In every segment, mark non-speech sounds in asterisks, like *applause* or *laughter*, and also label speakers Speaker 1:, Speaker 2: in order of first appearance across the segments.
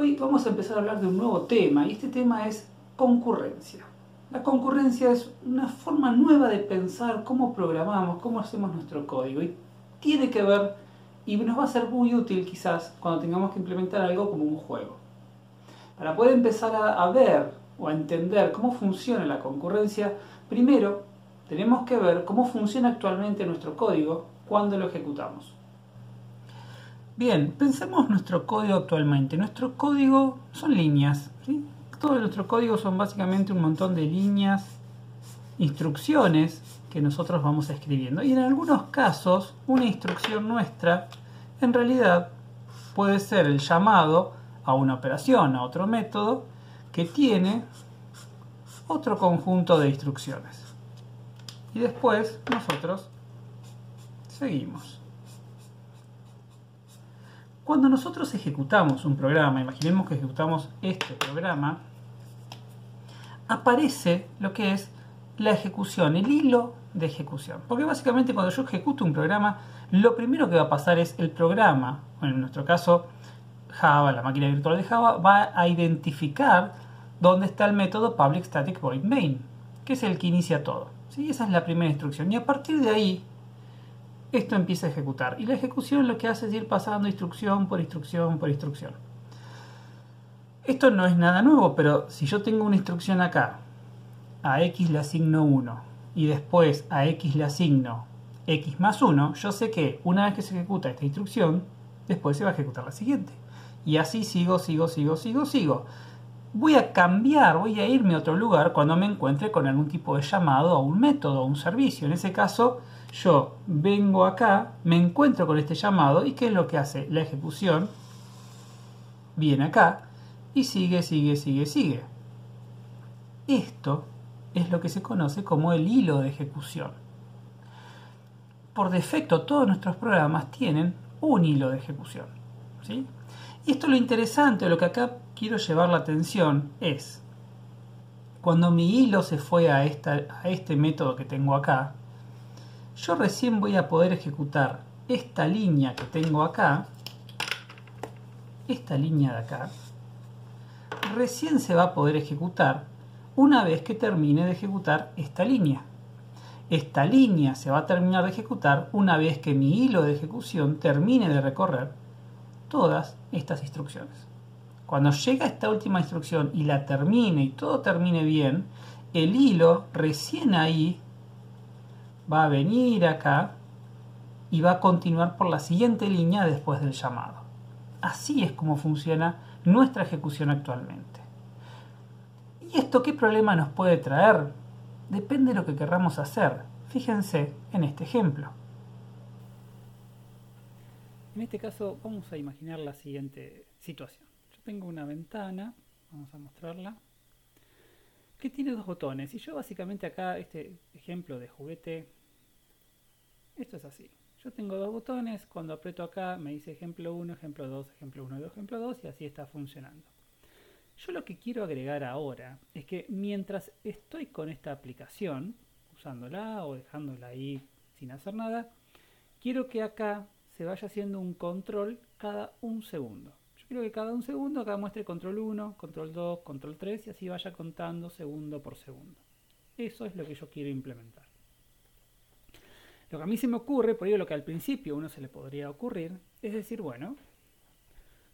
Speaker 1: Hoy vamos a empezar a hablar de un nuevo tema y este tema es concurrencia. La concurrencia es una forma nueva de pensar cómo programamos, cómo hacemos nuestro código y tiene que ver y nos va a ser muy útil quizás cuando tengamos que implementar algo como un juego. Para poder empezar a, ver o a entender cómo funciona la concurrencia, primero tenemos que ver cómo funciona actualmente nuestro código cuando lo ejecutamos. Bien, pensemos nuestro código actualmente. Nuestro código son líneas. Todo nuestro código son básicamente un montón de líneas, instrucciones que nosotros vamos escribiendo. Y en algunos casos, una instrucción nuestra en realidad puede ser el llamado a una operación, a otro método, que tiene otro conjunto de instrucciones. Y después nosotros seguimos. Cuando nosotros ejecutamos un programa, imaginemos que ejecutamos este programa, aparece lo que es la ejecución, el hilo de ejecución. Porque básicamente cuando yo ejecuto un programa, lo primero que va a pasar es el programa, en nuestro caso Java, la máquina virtual de Java, va a identificar dónde está el método public static void main, que es el que inicia todo. ¿sí? Esa es la primera instrucción. Y a partir de ahí, esto empieza a ejecutar. Y la ejecución lo que hace es ir pasando instrucción por instrucción por instrucción. Esto no es nada nuevo, pero si yo tengo una instrucción acá, a x le asigno 1 y después a x le asigno x más 1, yo sé que una vez que se ejecuta esta instrucción, después se va a ejecutar la siguiente. Y así sigo, sigo, sigo, sigo, sigo. Voy a cambiar, voy a irme a otro lugar cuando me encuentre con algún tipo de llamado a un método, a un servicio. En ese caso, yo vengo acá, me encuentro con este llamado y ¿qué es lo que hace? La ejecución viene acá y sigue, sigue, sigue, sigue. Esto es lo que se conoce como el hilo de ejecución. Por defecto todos nuestros programas tienen un hilo de ejecución. Y esto lo interesante, lo que acá quiero llevar la atención es, cuando mi hilo se fue a este método que tengo acá, yo recién voy a poder ejecutar esta línea que tengo acá, esta línea de acá, recién se va a poder ejecutar una vez que termine de ejecutar esta línea. Esta línea se va a terminar de ejecutar una vez que mi hilo de ejecución termine de recorrer todas estas instrucciones. Cuando llega esta última instrucción y la termine y todo termine bien, el hilo recién ahí va a venir acá y va a continuar por la siguiente línea después del llamado. Así es como funciona nuestra ejecución actualmente. ¿Y esto qué problema nos puede traer? Depende de lo que querramos hacer. Fíjense en este ejemplo. En este caso vamos a imaginar la siguiente situación. Yo tengo una ventana, vamos a mostrarla, que tiene dos botones. Y yo básicamente acá, este ejemplo de juguete esto es así. Yo tengo dos botones, cuando aprieto acá me dice ejemplo 1, ejemplo 2, ejemplo 1 y ejemplo 2 y así está funcionando. Yo lo que quiero agregar ahora es que mientras estoy con esta aplicación, usándola o dejándola ahí sin hacer nada, quiero que acá se vaya haciendo un control cada un segundo. Yo quiero que cada un segundo acá muestre control 1, control 2, control 3 y así vaya contando segundo por segundo. Eso es lo que yo quiero implementar. Lo que a mí se me ocurre, por ello lo que al principio uno se le podría ocurrir, es decir, bueno,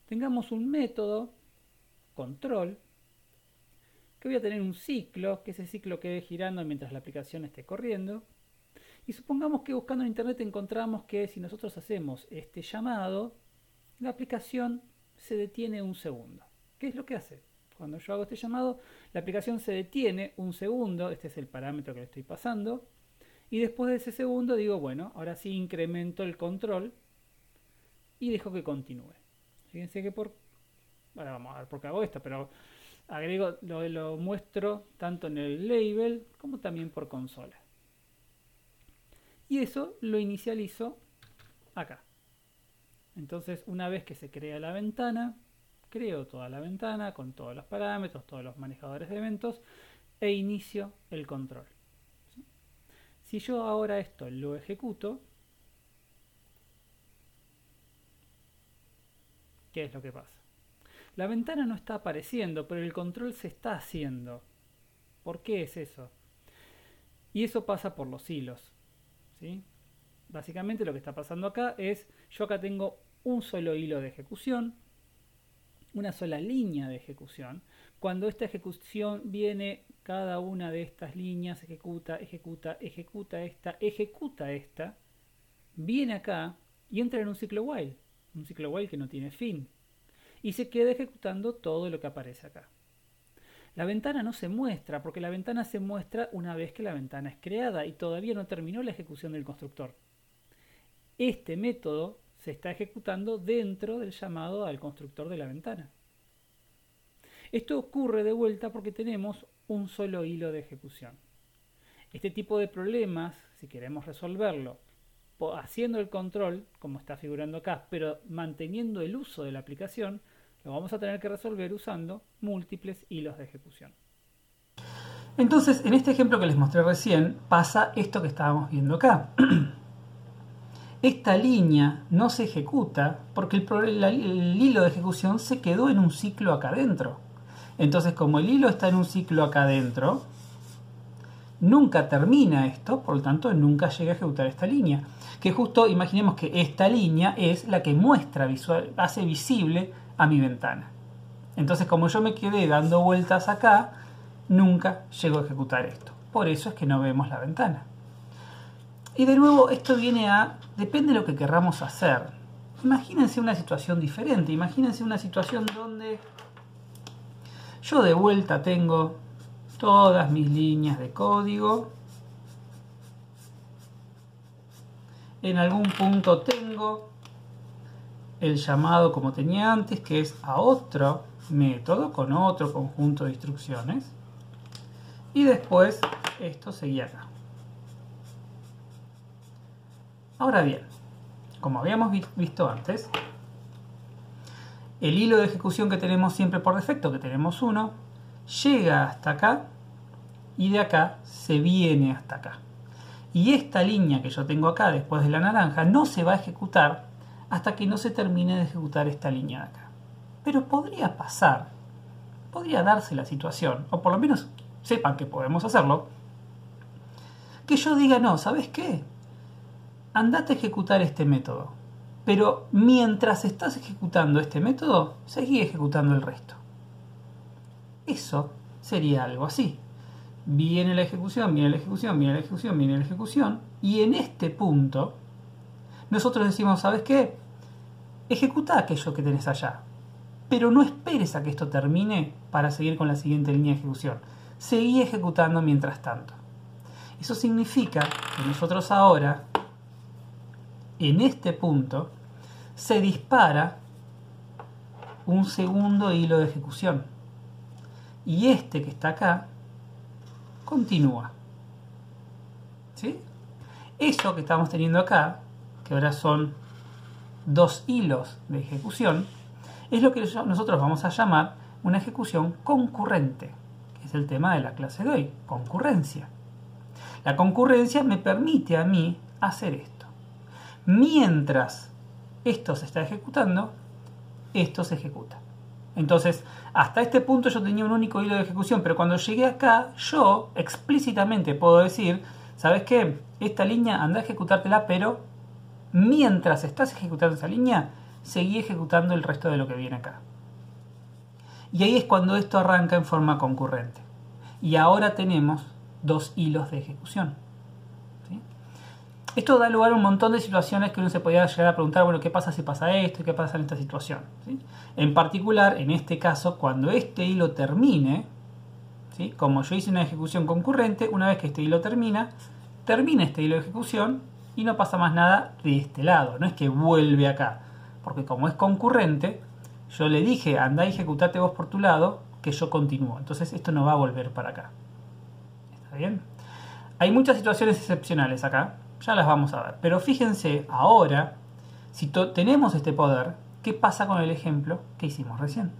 Speaker 1: tengamos un método, control, que voy a tener un ciclo, que ese ciclo quede girando mientras la aplicación esté corriendo. Y supongamos que buscando en internet encontramos que si nosotros hacemos este llamado, la aplicación se detiene un segundo. ¿Qué es lo que hace? Cuando yo hago este llamado, la aplicación se detiene un segundo, este es el parámetro que le estoy pasando, y después de ese segundo digo, bueno, ahora sí incremento el control y dejo que continúe. Fíjense que por... Ahora vamos a ver por qué hago esto, pero agrego, lo, lo muestro tanto en el label como también por consola. Y eso lo inicializo acá. Entonces, una vez que se crea la ventana, creo toda la ventana con todos los parámetros, todos los manejadores de eventos e inicio el control. Si yo ahora esto lo ejecuto, ¿qué es lo que pasa? La ventana no está apareciendo, pero el control se está haciendo. ¿Por qué es eso? Y eso pasa por los hilos. ¿sí? Básicamente lo que está pasando acá es, yo acá tengo un solo hilo de ejecución, una sola línea de ejecución. Cuando esta ejecución viene, cada una de estas líneas ejecuta, ejecuta, ejecuta esta, ejecuta esta, viene acá y entra en un ciclo while, un ciclo while que no tiene fin, y se queda ejecutando todo lo que aparece acá. La ventana no se muestra porque la ventana se muestra una vez que la ventana es creada y todavía no terminó la ejecución del constructor. Este método se está ejecutando dentro del llamado al constructor de la ventana. Esto ocurre de vuelta porque tenemos un solo hilo de ejecución. Este tipo de problemas, si queremos resolverlo haciendo el control, como está figurando acá, pero manteniendo el uso de la aplicación, lo vamos a tener que resolver usando múltiples hilos de ejecución.
Speaker 2: Entonces, en este ejemplo que les mostré recién, pasa esto que estábamos viendo acá. *clears throat* Esta línea no se ejecuta porque el, el, hilo de ejecución se quedó en un ciclo acá adentro. Entonces, como el hilo está en un ciclo acá adentro, nunca termina esto, por lo tanto, nunca llega a ejecutar esta línea. Que justo imaginemos que esta línea es la que muestra, visual, hace visible a mi ventana. Entonces, como yo me quedé dando vueltas acá, nunca llego a ejecutar esto. Por eso es que no vemos la ventana. Y de nuevo, esto viene a, depende de lo que querramos hacer. Imagínense una situación diferente, imagínense una situación donde yo de vuelta tengo todas mis líneas de código. En algún punto tengo el llamado como tenía antes, que es a otro método con otro conjunto de instrucciones. Y después esto seguía acá. Ahora bien, como habíamos visto antes, el hilo de ejecución que tenemos siempre por defecto, que tenemos uno, llega hasta acá y de acá se viene hasta acá. Y esta línea que yo tengo acá después de la naranja no se va a ejecutar hasta que no se termine de ejecutar esta línea de acá. Pero podría pasar, podría darse la situación, o por lo menos sepan que podemos hacerlo, que yo diga, no, ¿sabes qué? andate a ejecutar este método. Pero mientras estás ejecutando este método, seguí ejecutando el resto. Eso sería algo así. Viene la ejecución, viene la ejecución, viene la ejecución, viene la ejecución. Y en este punto, nosotros decimos, ¿sabes qué? Ejecuta aquello que tenés allá. Pero no esperes a que esto termine para seguir con la siguiente línea de ejecución. Seguí ejecutando mientras tanto. Eso significa que nosotros ahora en este punto se dispara un segundo hilo de ejecución. Y este que está acá continúa. ¿Sí? Eso que estamos teniendo acá, que ahora son dos hilos de ejecución, es lo que nosotros vamos a llamar una ejecución concurrente, que es el tema de la clase de hoy, concurrencia. La concurrencia me permite a mí hacer esto. Mientras esto se está ejecutando, esto se ejecuta. Entonces, hasta este punto yo tenía un único hilo de ejecución, pero cuando llegué acá, yo explícitamente puedo decir, ¿sabes qué? Esta línea anda a ejecutártela, pero mientras estás ejecutando esa línea, seguí ejecutando el resto de lo que viene acá. Y ahí es cuando esto arranca en forma concurrente. Y ahora tenemos dos hilos de ejecución. Esto da lugar a un montón de situaciones que uno se podría llegar a preguntar, bueno, ¿qué pasa si pasa esto? ¿Qué pasa en esta situación? En particular, en este caso, cuando este hilo termine, como yo hice una ejecución concurrente, una vez que este hilo termina, termina este hilo de ejecución y no pasa más nada de este lado, no es que vuelve acá, porque como es concurrente, yo le dije, anda y ejecutate vos por tu lado, que yo continúo. Entonces esto no va a volver para acá. ¿Está bien? Hay muchas situaciones excepcionales acá, ya las vamos a ver. Pero fíjense ahora, si tenemos este poder, ¿qué pasa con el ejemplo que hicimos recién?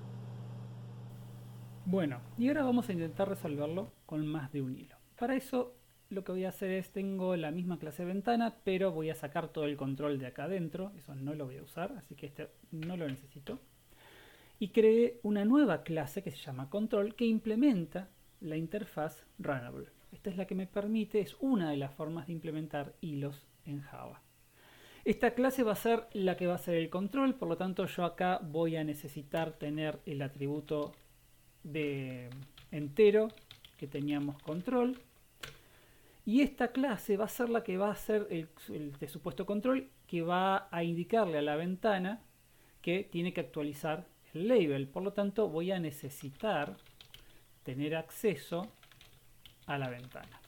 Speaker 1: Bueno, y ahora vamos a intentar resolverlo con más de un hilo. Para eso lo que voy a hacer es, tengo la misma clase ventana, pero voy a sacar todo el control de acá adentro. Eso no lo voy a usar, así que este no lo necesito. y creé una nueva clase que se llama control que implementa la interfaz runnable. Esta es la que me permite, es una de las formas de implementar hilos en Java. Esta clase va a ser la que va a ser el control, por lo tanto yo acá voy a necesitar tener el atributo de entero que teníamos control. Y esta clase va a ser la que va a ser el, el supuesto control que va a indicarle a la ventana que tiene que actualizar el label. Por lo tanto voy a necesitar tener acceso a la ventana.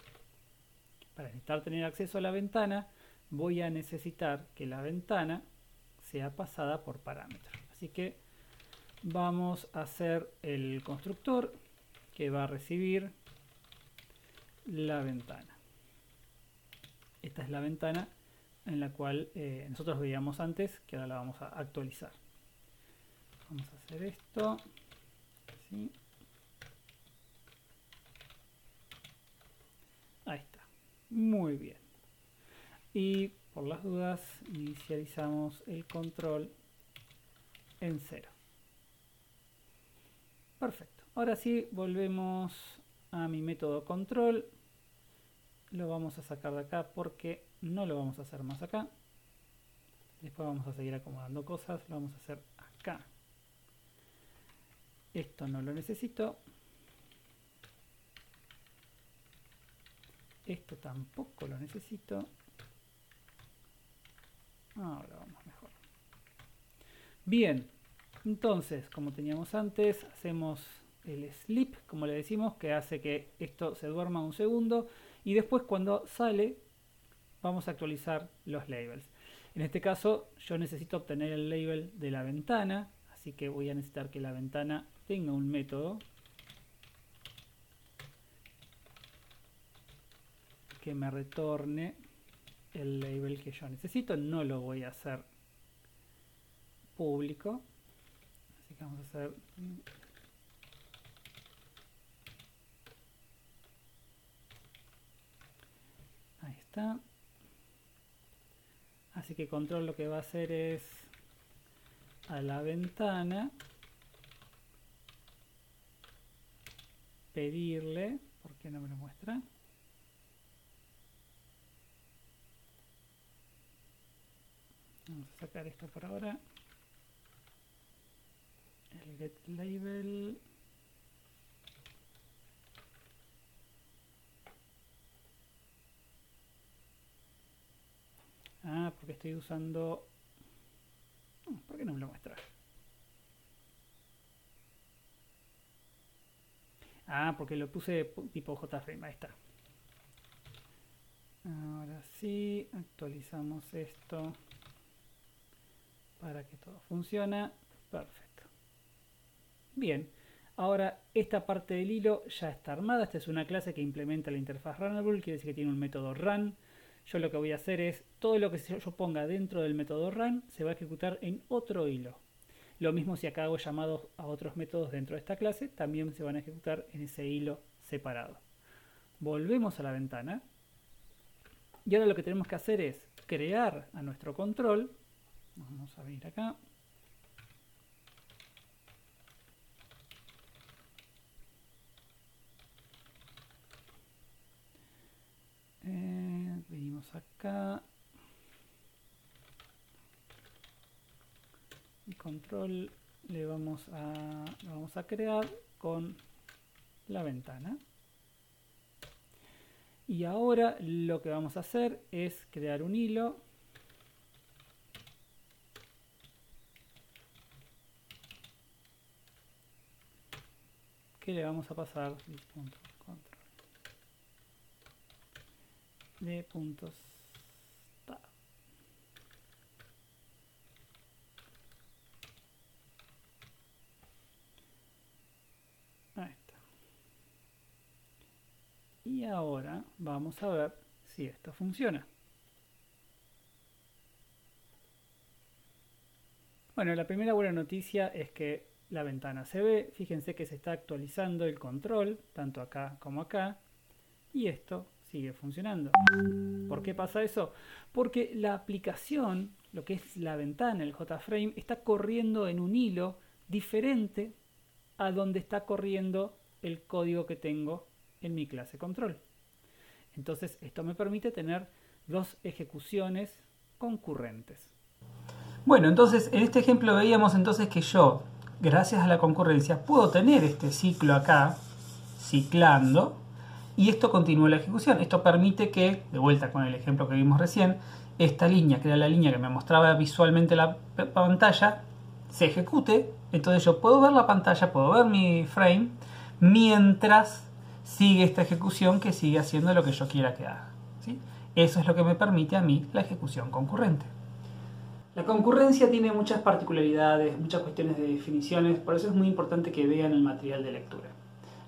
Speaker 1: Para necesitar tener acceso a la ventana voy a necesitar que la ventana sea pasada por parámetros. Así que vamos a hacer el constructor que va a recibir la ventana. Esta es la ventana en la cual eh, nosotros veíamos antes, que ahora la vamos a actualizar. Vamos a hacer esto está. Muy bien y por las dudas inicializamos el control en cero. Perfecto. Ahora sí, volvemos a mi método control. Lo vamos a sacar de acá porque no lo vamos a hacer más acá. Después vamos a seguir acomodando cosas. Lo vamos a hacer acá. Esto no lo necesito. Esto tampoco lo necesito. Ahora vamos mejor. Bien, entonces, como teníamos antes, hacemos el sleep, como le decimos, que hace que esto se duerma un segundo. Y después cuando sale, vamos a actualizar los labels. En este caso, yo necesito obtener el label de la ventana. Así que voy a necesitar que la ventana tenga un método que me retorne el label que yo necesito. No lo voy a hacer público. Así que vamos a hacer... Ahí está. Así que control lo que va a hacer es a la ventana pedirle, ¿por qué no me lo muestra? Vamos a sacar esto por ahora. El get label. Ah, porque estoy usando... ¿Por qué no me lo muestra? Ah, porque lo puse tipo JFrame, ahí está. Ahora sí, actualizamos esto para que todo funcione. Perfecto. Bien, ahora esta parte del hilo ya está armada. Esta es una clase que implementa la interfaz runnable, quiere decir que tiene un método run. Yo lo que voy a hacer es, todo lo que yo ponga dentro del método run se va a ejecutar en otro hilo. Lo mismo si acá hago llamados a otros métodos dentro de esta clase, también se van a ejecutar en ese hilo separado. Volvemos a la ventana. Y ahora lo que tenemos que hacer es crear a nuestro control Vamos a venir acá. Eh, venimos acá. Y control le vamos a, vamos a crear con la ventana. Y ahora lo que vamos a hacer es crear un hilo le vamos a pasar de puntos Ahí está. Y ahora vamos a ver si esto funciona. Bueno, la primera buena noticia es que la ventana se ve, fíjense que se está actualizando el control, tanto acá como acá, y esto sigue funcionando. ¿Por qué pasa eso? Porque la aplicación, lo que es la ventana, el JFrame, está corriendo en un hilo diferente a donde está corriendo el código que tengo en mi clase control. Entonces esto me permite tener dos ejecuciones concurrentes.
Speaker 2: Bueno, entonces en este ejemplo veíamos entonces que yo, gracias a la concurrencia, puedo tener este ciclo acá, ciclando, y esto continúa la ejecución. Esto permite que, de vuelta con el ejemplo que vimos recién, esta línea, que era la línea que me mostraba visualmente la pantalla, se ejecute. Entonces yo puedo ver la pantalla, puedo ver mi frame, mientras sigue esta ejecución que sigue haciendo lo que yo quiera que haga. ¿sí? Eso es lo que me permite a mí la ejecución concurrente. La concurrencia tiene muchas particularidades, muchas cuestiones de definiciones, por eso es muy importante que vean el material de lectura.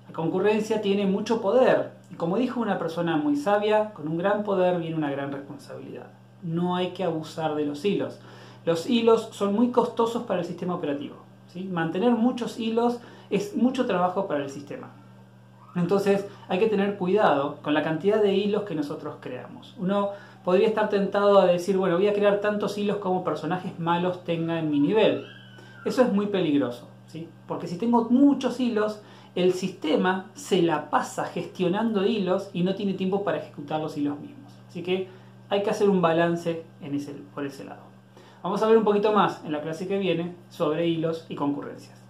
Speaker 2: La concurrencia tiene mucho poder y como dijo una persona muy sabia, con un gran poder viene una gran responsabilidad. No hay que abusar de los hilos. Los hilos son muy costosos para el sistema operativo. Mantener muchos hilos es mucho trabajo para el sistema. Entonces hay que tener cuidado con la cantidad de hilos que nosotros creamos. Uno podría estar tentado a decir, bueno, voy a crear tantos hilos como personajes malos tenga en mi nivel. Eso es muy peligroso, ¿sí? porque si tengo muchos hilos, el sistema se la pasa gestionando hilos y no tiene tiempo para ejecutar los hilos mismos. Así que hay que hacer un balance por ese lado. Vamos a ver un poquito más en la clase que viene sobre hilos y concurrencias.